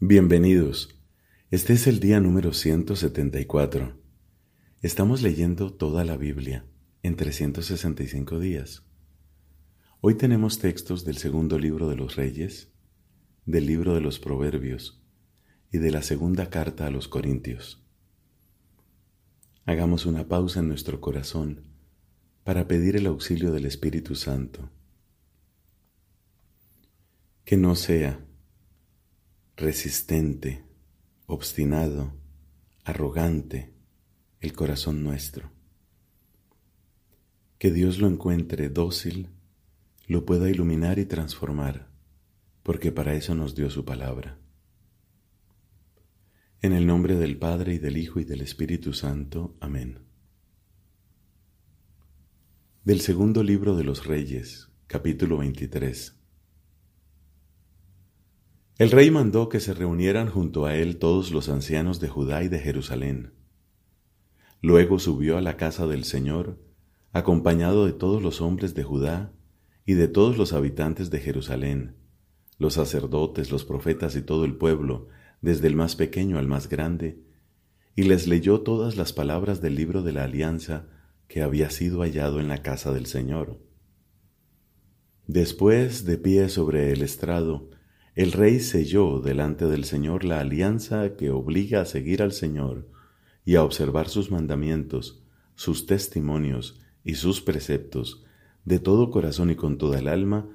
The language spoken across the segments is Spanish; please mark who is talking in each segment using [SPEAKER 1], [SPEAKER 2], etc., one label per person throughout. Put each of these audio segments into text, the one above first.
[SPEAKER 1] Bienvenidos. Este es el día número 174. Estamos leyendo toda la Biblia en 365 días. Hoy tenemos textos del segundo libro de los Reyes, del libro de los Proverbios y de la segunda carta a los Corintios. Hagamos una pausa en nuestro corazón para pedir el auxilio del Espíritu Santo. Que no sea resistente, obstinado, arrogante el corazón nuestro. Que Dios lo encuentre dócil, lo pueda iluminar y transformar, porque para eso nos dio su palabra. En el nombre del Padre y del Hijo y del Espíritu Santo. Amén. Del segundo libro de los Reyes, capítulo 23. El rey mandó que se reunieran junto a él todos los ancianos de Judá y de Jerusalén. Luego subió a la casa del Señor, acompañado de todos los hombres de Judá y de todos los habitantes de Jerusalén, los sacerdotes, los profetas y todo el pueblo, desde el más pequeño al más grande, y les leyó todas las palabras del libro de la alianza que había sido hallado en la casa del Señor. Después, de pie sobre el estrado, el rey selló delante del Señor la alianza que obliga a seguir al Señor y a observar sus mandamientos, sus testimonios y sus preceptos de todo corazón y con toda el alma,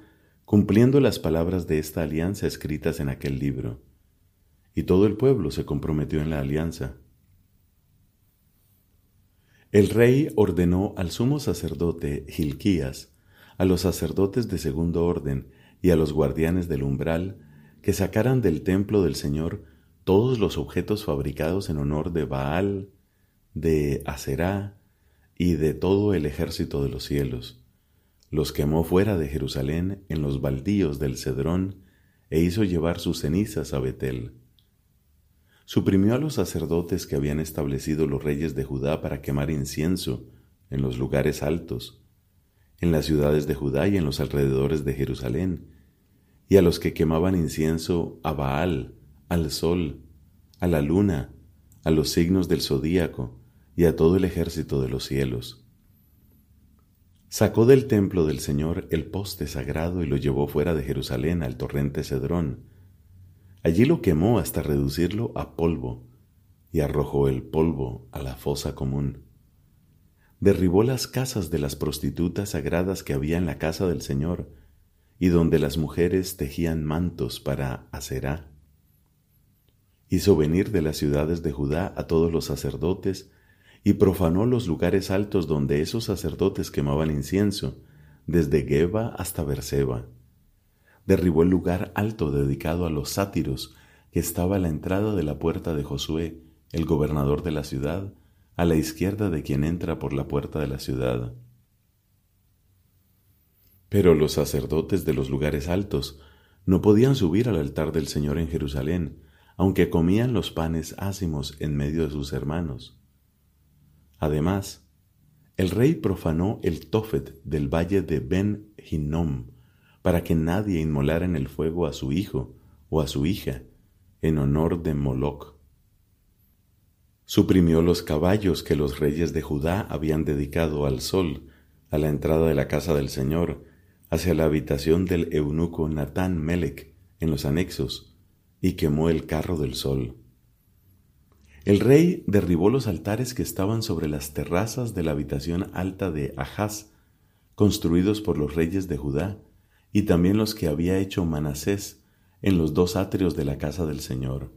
[SPEAKER 1] cumpliendo las palabras de esta alianza escritas en aquel libro. Y todo el pueblo se comprometió en la alianza. El rey ordenó al sumo sacerdote Gilquías, a los sacerdotes de segundo orden y a los guardianes del umbral que sacaran del templo del Señor todos los objetos fabricados en honor de Baal, de Aserá y de todo el ejército de los cielos. Los quemó fuera de Jerusalén en los baldíos del Cedrón e hizo llevar sus cenizas a Betel. Suprimió a los sacerdotes que habían establecido los reyes de Judá para quemar incienso en los lugares altos, en las ciudades de Judá y en los alrededores de Jerusalén, y a los que quemaban incienso a Baal, al sol, a la luna, a los signos del zodíaco y a todo el ejército de los cielos. Sacó del templo del Señor el poste sagrado y lo llevó fuera de Jerusalén al torrente Cedrón. Allí lo quemó hasta reducirlo a polvo y arrojó el polvo a la fosa común. Derribó las casas de las prostitutas sagradas que había en la casa del Señor y donde las mujeres tejían mantos para Aserá. Hizo venir de las ciudades de Judá a todos los sacerdotes y profanó los lugares altos donde esos sacerdotes quemaban incienso, desde Geba hasta Berseba. Derribó el lugar alto dedicado a los sátiros que estaba a la entrada de la puerta de Josué, el gobernador de la ciudad, a la izquierda de quien entra por la puerta de la ciudad. Pero los sacerdotes de los lugares altos no podían subir al altar del Señor en Jerusalén, aunque comían los panes ácimos en medio de sus hermanos. Además, el rey profanó el tofet del valle de Ben Hinnom, para que nadie inmolara en el fuego a su hijo o a su hija, en honor de Moloch. Suprimió los caballos que los reyes de Judá habían dedicado al sol a la entrada de la casa del Señor, hacia la habitación del eunuco Natán Melech en los anexos y quemó el carro del sol. El rey derribó los altares que estaban sobre las terrazas de la habitación alta de Ahaz, construidos por los reyes de Judá, y también los que había hecho Manasés en los dos atrios de la casa del Señor.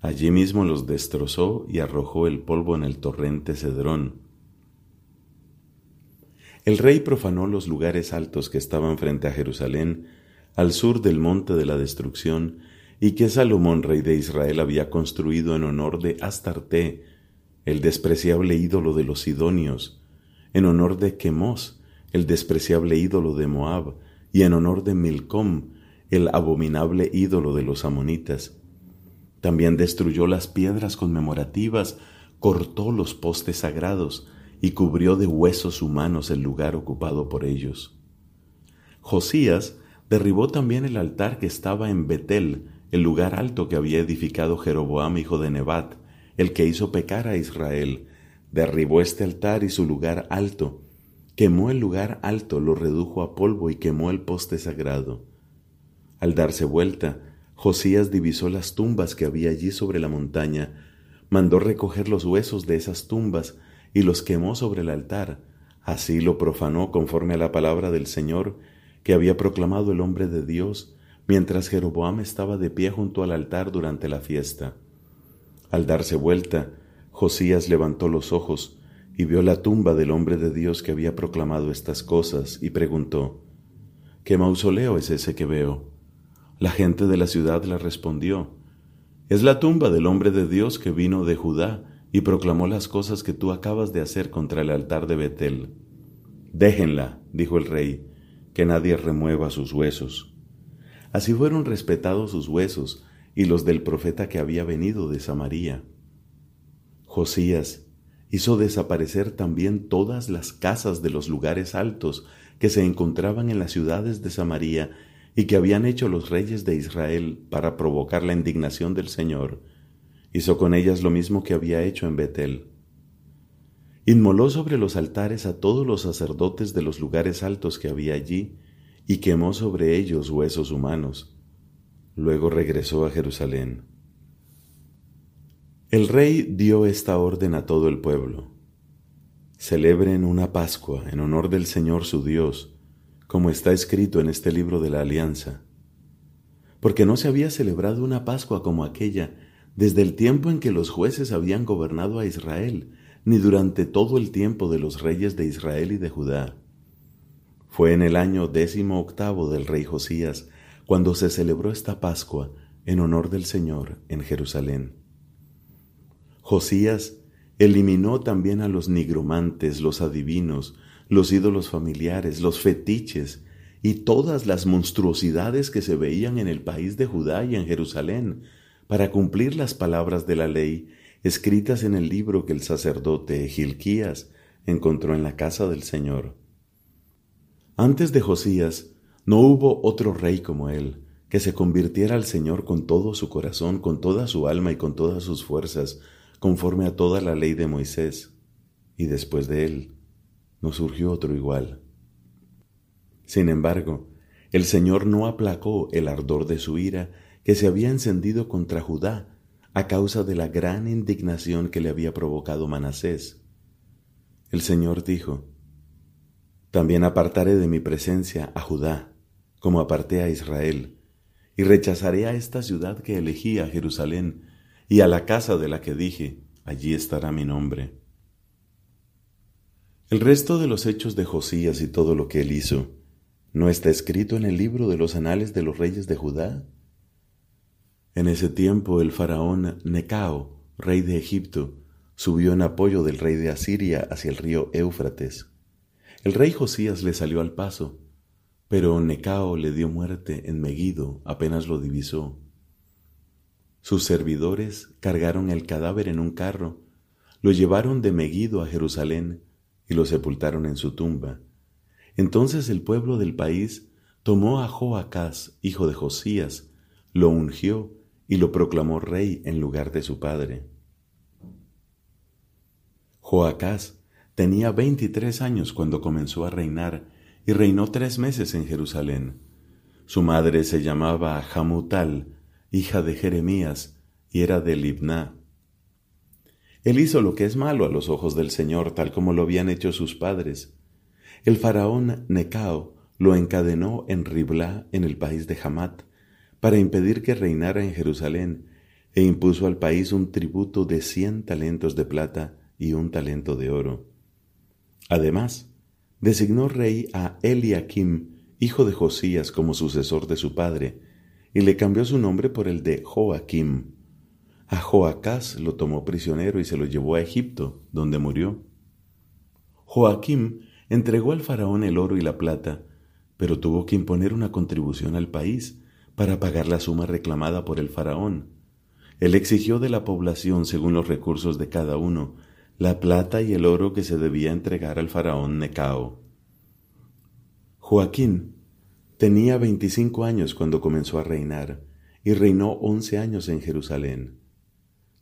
[SPEAKER 1] Allí mismo los destrozó y arrojó el polvo en el torrente Cedrón, el rey profanó los lugares altos que estaban frente a Jerusalén, al sur del monte de la destrucción, y que Salomón, rey de Israel, había construido en honor de Astarte, el despreciable ídolo de los sidonios, en honor de Quemos, el despreciable ídolo de Moab, y en honor de Milcom, el abominable ídolo de los amonitas. También destruyó las piedras conmemorativas, cortó los postes sagrados, y cubrió de huesos humanos el lugar ocupado por ellos. Josías derribó también el altar que estaba en Betel, el lugar alto que había edificado Jeroboam hijo de Nebat, el que hizo pecar a Israel, derribó este altar y su lugar alto, quemó el lugar alto, lo redujo a polvo y quemó el poste sagrado. Al darse vuelta, Josías divisó las tumbas que había allí sobre la montaña, mandó recoger los huesos de esas tumbas y los quemó sobre el altar. Así lo profanó conforme a la palabra del Señor que había proclamado el hombre de Dios, mientras Jeroboam estaba de pie junto al altar durante la fiesta. Al darse vuelta, Josías levantó los ojos y vio la tumba del hombre de Dios que había proclamado estas cosas y preguntó, ¿Qué mausoleo es ese que veo? La gente de la ciudad le respondió, Es la tumba del hombre de Dios que vino de Judá y proclamó las cosas que tú acabas de hacer contra el altar de Betel. Déjenla, dijo el rey, que nadie remueva sus huesos. Así fueron respetados sus huesos y los del profeta que había venido de Samaria. Josías hizo desaparecer también todas las casas de los lugares altos que se encontraban en las ciudades de Samaria y que habían hecho los reyes de Israel para provocar la indignación del Señor. Hizo con ellas lo mismo que había hecho en Betel. Inmoló sobre los altares a todos los sacerdotes de los lugares altos que había allí, y quemó sobre ellos huesos humanos. Luego regresó a Jerusalén. El rey dio esta orden a todo el pueblo. Celebren una Pascua en honor del Señor su Dios, como está escrito en este libro de la Alianza. Porque no se había celebrado una Pascua como aquella desde el tiempo en que los jueces habían gobernado a Israel, ni durante todo el tiempo de los reyes de Israel y de Judá. Fue en el año décimo octavo del rey Josías cuando se celebró esta Pascua en honor del Señor en Jerusalén. Josías eliminó también a los nigromantes, los adivinos, los ídolos familiares, los fetiches y todas las monstruosidades que se veían en el país de Judá y en Jerusalén, para cumplir las palabras de la ley escritas en el libro que el sacerdote Gilquías encontró en la casa del Señor. Antes de Josías no hubo otro rey como él, que se convirtiera al Señor con todo su corazón, con toda su alma y con todas sus fuerzas, conforme a toda la ley de Moisés. Y después de él no surgió otro igual. Sin embargo, el Señor no aplacó el ardor de su ira, que se había encendido contra Judá a causa de la gran indignación que le había provocado Manasés. El Señor dijo, También apartaré de mi presencia a Judá, como aparté a Israel, y rechazaré a esta ciudad que elegí a Jerusalén, y a la casa de la que dije, allí estará mi nombre. El resto de los hechos de Josías y todo lo que él hizo, ¿no está escrito en el libro de los anales de los reyes de Judá? En ese tiempo el faraón Necao, rey de Egipto, subió en apoyo del rey de Asiria hacia el río Éufrates. El rey Josías le salió al paso, pero Necao le dio muerte en Megido apenas lo divisó. Sus servidores cargaron el cadáver en un carro, lo llevaron de Megido a Jerusalén y lo sepultaron en su tumba. Entonces el pueblo del país tomó a Joacás, hijo de Josías, lo ungió y lo proclamó rey en lugar de su padre. Joacás tenía veintitrés años cuando comenzó a reinar y reinó tres meses en Jerusalén. Su madre se llamaba Hamutal, hija de Jeremías, y era de Libná. Él hizo lo que es malo a los ojos del Señor, tal como lo habían hecho sus padres. El faraón Necao lo encadenó en Riblá, en el país de Hamat, para impedir que reinara en Jerusalén, e impuso al país un tributo de cien talentos de plata y un talento de oro. Además, designó rey a Eliakim, hijo de Josías, como sucesor de su padre, y le cambió su nombre por el de Joaquim. A Joacás lo tomó prisionero y se lo llevó a Egipto, donde murió. Joaquim entregó al faraón el oro y la plata, pero tuvo que imponer una contribución al país, para pagar la suma reclamada por el faraón. Él exigió de la población, según los recursos de cada uno, la plata y el oro que se debía entregar al faraón Necao. Joaquín tenía veinticinco años cuando comenzó a reinar, y reinó once años en Jerusalén.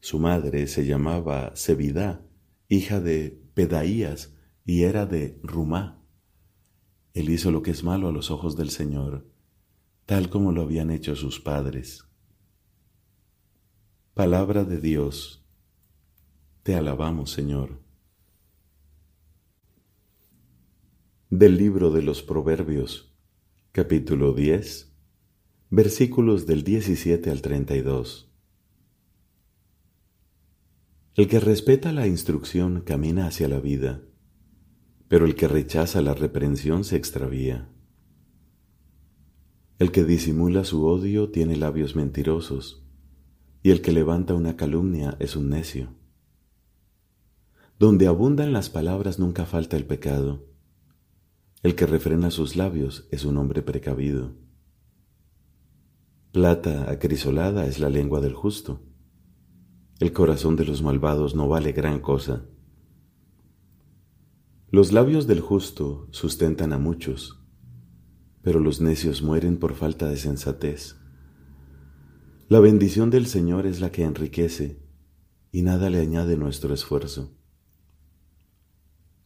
[SPEAKER 1] Su madre se llamaba Zebidá, hija de Pedaías, y era de Rumá. Él hizo lo que es malo a los ojos del Señor, tal como lo habían hecho sus padres. Palabra de Dios. Te alabamos, Señor. Del libro de los Proverbios, capítulo 10, versículos del 17 al 32. El que respeta la instrucción camina hacia la vida, pero el que rechaza la reprensión se extravía. El que disimula su odio tiene labios mentirosos, y el que levanta una calumnia es un necio. Donde abundan las palabras nunca falta el pecado. El que refrena sus labios es un hombre precavido. Plata acrisolada es la lengua del justo. El corazón de los malvados no vale gran cosa. Los labios del justo sustentan a muchos, pero los necios mueren por falta de sensatez. La bendición del Señor es la que enriquece, y nada le añade nuestro esfuerzo.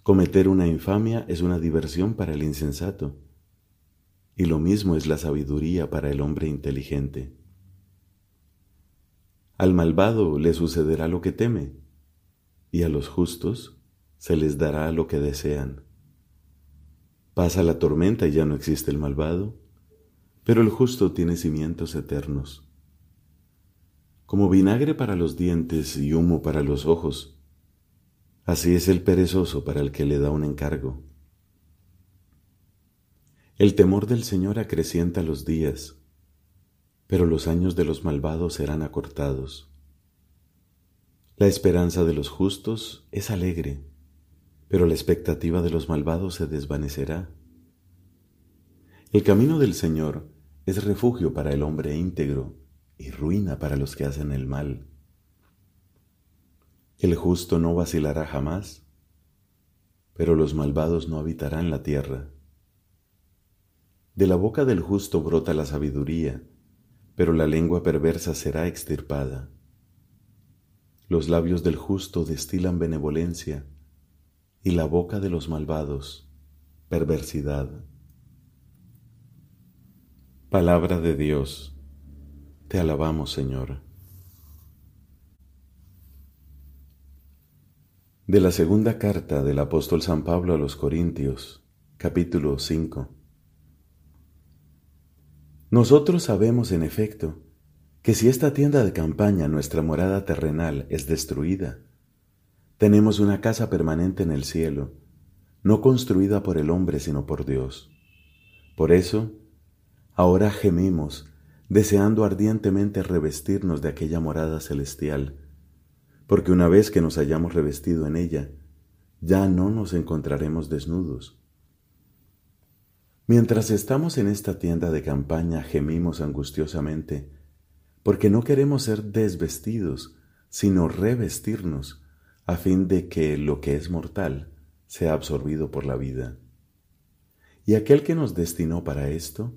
[SPEAKER 1] Cometer una infamia es una diversión para el insensato y lo mismo es la sabiduría para el hombre inteligente. Al malvado le sucederá lo que teme, y a los justos se les dará lo que desean. Pasa la tormenta y ya no existe el malvado, pero el justo tiene cimientos eternos. Como vinagre para los dientes y humo para los ojos, así es el perezoso para el que le da un encargo. El temor del Señor acrecienta los días, pero los años de los malvados serán acortados. La esperanza de los justos es alegre, pero la expectativa de los malvados se desvanecerá. El camino del Señor es refugio para el hombre íntegro y ruina para los que hacen el mal. El justo no vacilará jamás, pero los malvados no habitarán la tierra. De la boca del justo brota la sabiduría, pero la lengua perversa será extirpada. Los labios del justo destilan benevolencia, y la boca de los malvados, perversidad. Palabra de Dios, te alabamos Señor. De la segunda carta del apóstol San Pablo a los Corintios, capítulo 5. Nosotros sabemos, en efecto, que si esta tienda de campaña, nuestra morada terrenal, es destruida, tenemos una casa permanente en el cielo, no construida por el hombre, sino por Dios. Por eso, ahora gemimos, deseando ardientemente revestirnos de aquella morada celestial, porque una vez que nos hayamos revestido en ella, ya no nos encontraremos desnudos Mientras estamos en esta tienda de campaña gemimos angustiosamente, porque no queremos ser desvestidos, sino revestirnos, a fin de que lo que es mortal sea absorbido por la vida. Y aquel que nos destinó para esto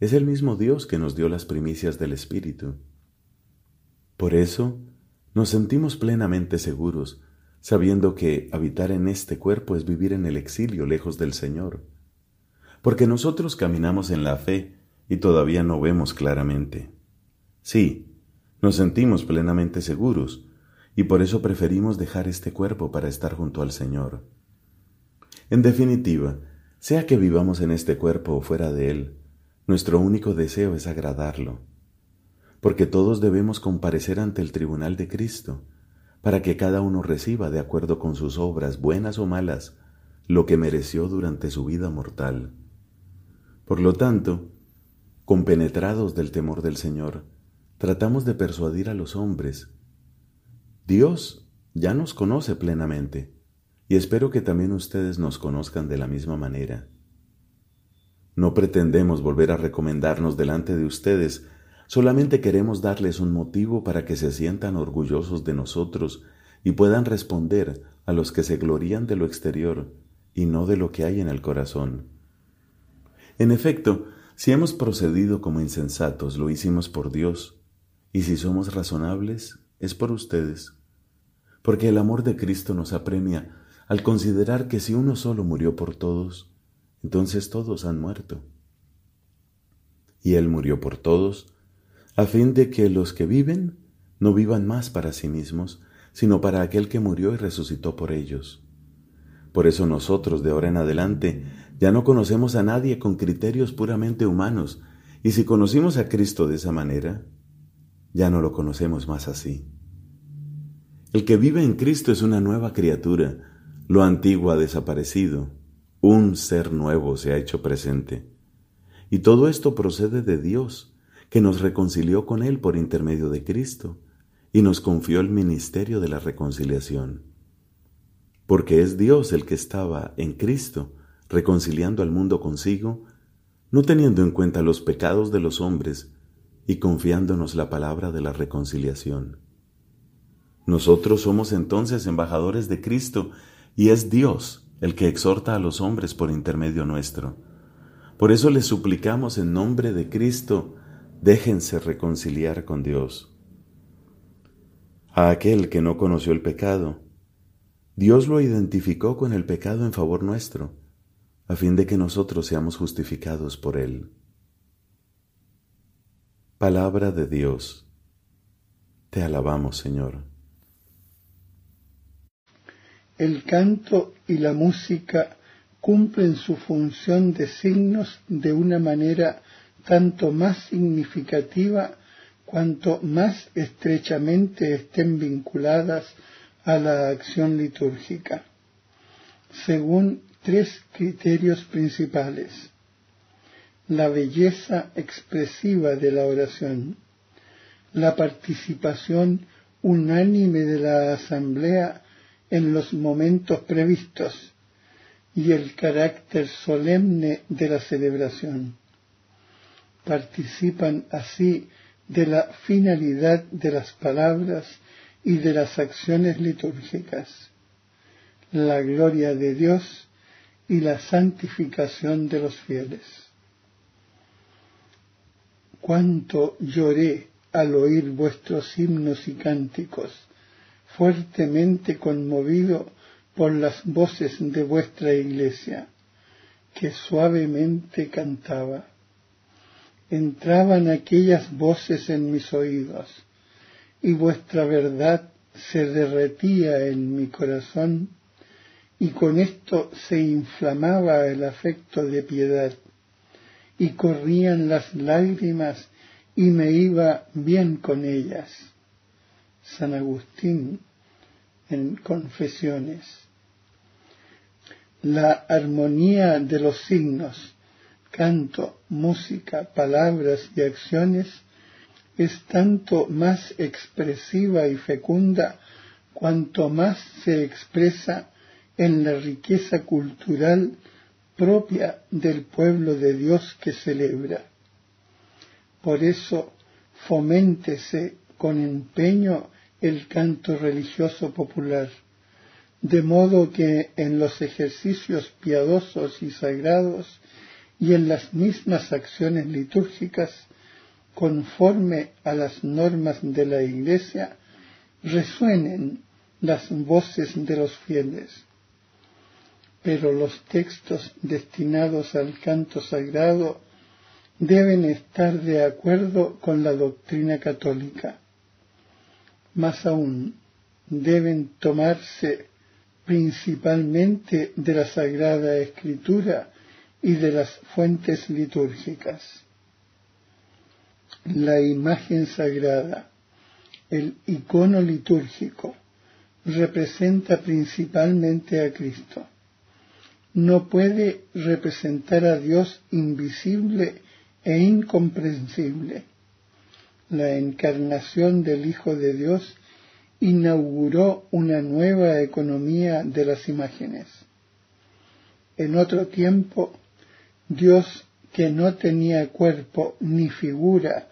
[SPEAKER 1] es el mismo Dios que nos dio las primicias del Espíritu. Por eso nos sentimos plenamente seguros, sabiendo que habitar en este cuerpo es vivir en el exilio lejos del Señor porque nosotros caminamos en la fe y todavía no vemos claramente. Sí, nos sentimos plenamente seguros, y por eso preferimos dejar este cuerpo para estar junto al Señor. En definitiva, sea que vivamos en este cuerpo o fuera de él, nuestro único deseo es agradarlo, porque todos debemos comparecer ante el tribunal de Cristo, para que cada uno reciba, de acuerdo con sus obras, buenas o malas, lo que mereció durante su vida mortal. Por lo tanto, compenetrados del temor del Señor, tratamos de persuadir a los hombres. Dios ya nos conoce plenamente y espero que también ustedes nos conozcan de la misma manera. No pretendemos volver a recomendarnos delante de ustedes, solamente queremos darles un motivo para que se sientan orgullosos de nosotros y puedan responder a los que se glorían de lo exterior y no de lo que hay en el corazón. En efecto, Si hemos procedido como insensatos, lo hicimos por Dios, y si somos razonables, es por ustedes. Porque el amor de Cristo nos apremia al considerar que si uno solo murió por todos, entonces todos han muerto. Y Él murió por todos, a fin de que los que viven no vivan más para sí mismos, sino para aquel que murió y resucitó por ellos. Por eso nosotros de ahora en adelante ya no conocemos a nadie con criterios puramente humanos, y si conocimos a Cristo de esa manera, ya no lo conocemos más así. El que vive en Cristo es una nueva criatura, lo antiguo ha desaparecido, un ser nuevo se ha hecho presente. Y todo esto procede de Dios, que nos reconcilió con Él por intermedio de Cristo, y nos confió el ministerio de la reconciliación. Porque es Dios el que estaba en Cristo, reconciliando al mundo consigo, no teniendo en cuenta los pecados de los hombres y confiándonos la palabra de la reconciliación. Nosotros somos entonces embajadores de Cristo y es Dios el que exhorta a los hombres por intermedio nuestro. Por eso les suplicamos en nombre de Cristo, déjense reconciliar con Dios. A aquel que no conoció el pecado, Dios lo identificó con el pecado en favor nuestro a fin de que nosotros seamos justificados por Él. Palabra de Dios. Te alabamos, Señor.
[SPEAKER 2] El canto y la música cumplen su función de signos de una manera tanto más significativa cuanto más estrechamente estén vinculadas a la acción litúrgica. Según tres criterios principales. La belleza expresiva de la oración, la participación unánime de la asamblea en los momentos previstos y el carácter solemne de la celebración. Participan así de la finalidad de las palabras y de las acciones litúrgicas. La gloria de Dios y la santificación de los fieles. Cuánto lloré al oír vuestros himnos y cánticos, fuertemente conmovido por las voces de vuestra iglesia, que suavemente cantaba. Entraban aquellas voces en mis oídos, y vuestra verdad se derretía en mi corazón y con esto se inflamaba el afecto de piedad y corrían las lágrimas y me iba bien con ellas. San Agustín en Confesiones. La armonía de los signos, canto, música, palabras y acciones es tanto más expresiva y fecunda cuanto más se expresa en la riqueza cultural propia del pueblo de Dios que celebra. Por eso, foméntese con empeño el canto religioso popular, de modo que en los ejercicios piadosos y sagrados y en las mismas acciones litúrgicas, conforme a las normas de la Iglesia, resuenen las voces de los fieles pero los textos destinados al canto sagrado deben estar de acuerdo con la doctrina católica. Más aún, deben tomarse principalmente de la Sagrada Escritura y de las fuentes litúrgicas. La imagen sagrada, el icono litúrgico, representa principalmente a Cristo no puede representar a Dios invisible e incomprensible. La encarnación del Hijo de Dios inauguró una nueva economía de las imágenes. En otro tiempo, Dios que no tenía cuerpo ni figura,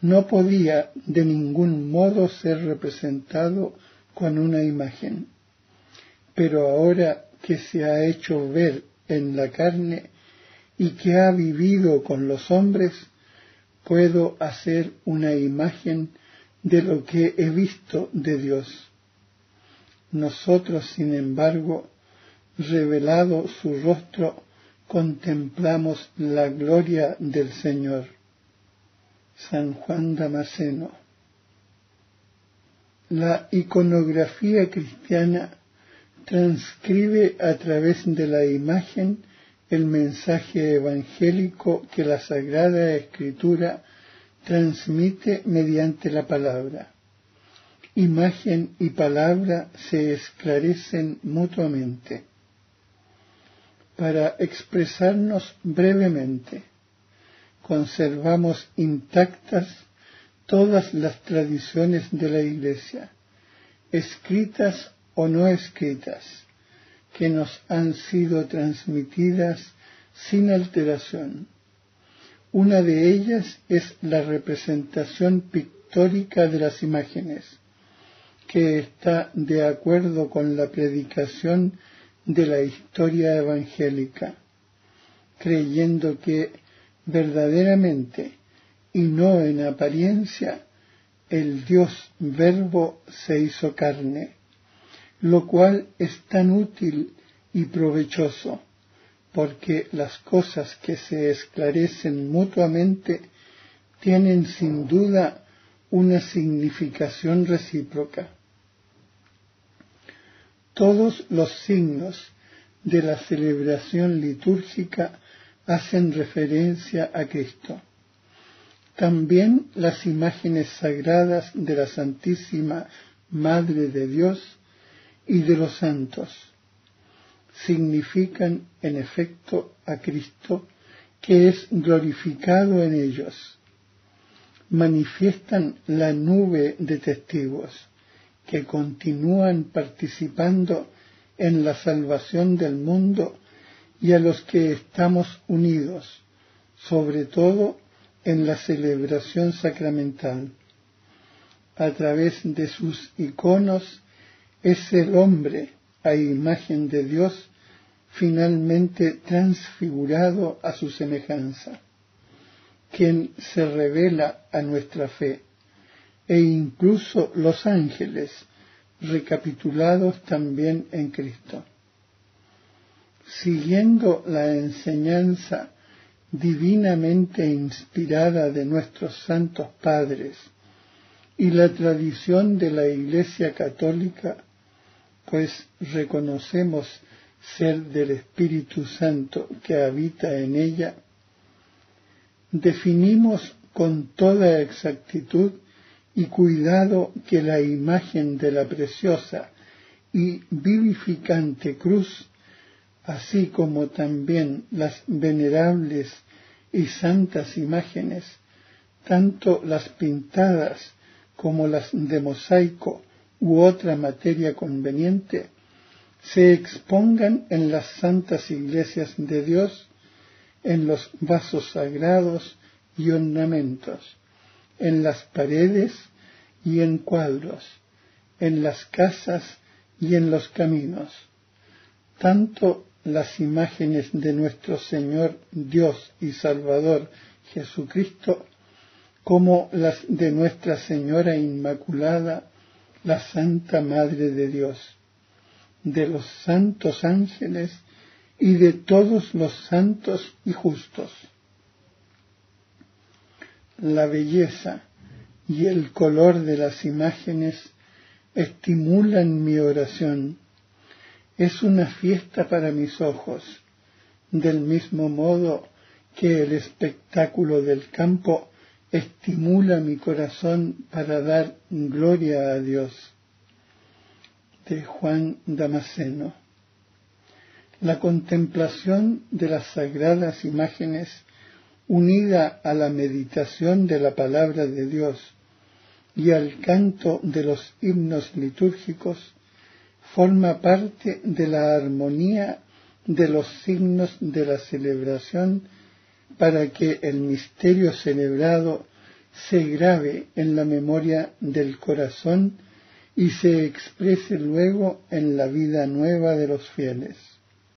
[SPEAKER 2] no podía de ningún modo ser representado con una imagen. Pero ahora que se ha hecho ver en la carne, y que ha vivido con los hombres, puedo hacer una imagen de lo que he visto de Dios. Nosotros, sin embargo, revelado su rostro, contemplamos la gloria del Señor. San Juan Damasceno. La iconografía cristiana transcribe a través de la imagen el mensaje evangélico que la Sagrada Escritura transmite mediante la palabra. Imagen y palabra se esclarecen mutuamente. Para expresarnos brevemente, conservamos intactas todas las tradiciones de la Iglesia, escritas o no escritas, que nos han sido transmitidas sin alteración. Una de ellas es la representación pictórica de las imágenes, que está de acuerdo con la predicación de la historia evangélica, creyendo que verdaderamente y no en apariencia el Dios verbo se hizo carne lo cual es tan útil y provechoso, porque las cosas que se esclarecen mutuamente tienen sin duda una significación recíproca. Todos los signos de la celebración litúrgica hacen referencia a Cristo. También las imágenes sagradas de la Santísima Madre de Dios y de los santos significan en efecto a Cristo que es glorificado en ellos. Manifiestan la nube de testigos que continúan participando en la salvación del mundo y a los que estamos unidos, sobre todo en la celebración sacramental. A través de sus iconos es el hombre a imagen de Dios finalmente transfigurado a su semejanza, quien se revela a nuestra fe, e incluso los ángeles, recapitulados también en Cristo. Siguiendo la enseñanza divinamente inspirada de nuestros santos padres y la tradición de la Iglesia Católica, pues reconocemos ser del Espíritu Santo que habita en ella, definimos con toda exactitud y cuidado que la imagen de la preciosa y vivificante cruz, así como también las venerables y santas imágenes, tanto las pintadas como las de mosaico u otra materia conveniente, se expongan en las santas iglesias de Dios, en los vasos sagrados y ornamentos, en las paredes y en cuadros, en las casas y en los caminos. Tanto las imágenes de nuestro Señor Dios y Salvador Jesucristo como las de Nuestra Señora Inmaculada la Santa Madre de Dios, de los santos ángeles y de todos los santos y justos. La belleza y el color de las imágenes estimulan mi oración. Es una fiesta para mis ojos, del mismo modo que el espectáculo del campo estimula mi corazón para dar gloria a Dios. De Juan Damasceno. La contemplación de las sagradas imágenes unida a la meditación de la palabra de Dios y al canto de los himnos litúrgicos forma parte de la armonía de los signos de la celebración para que el misterio celebrado se grave en la memoria del corazón y se exprese luego en la vida nueva de los fieles.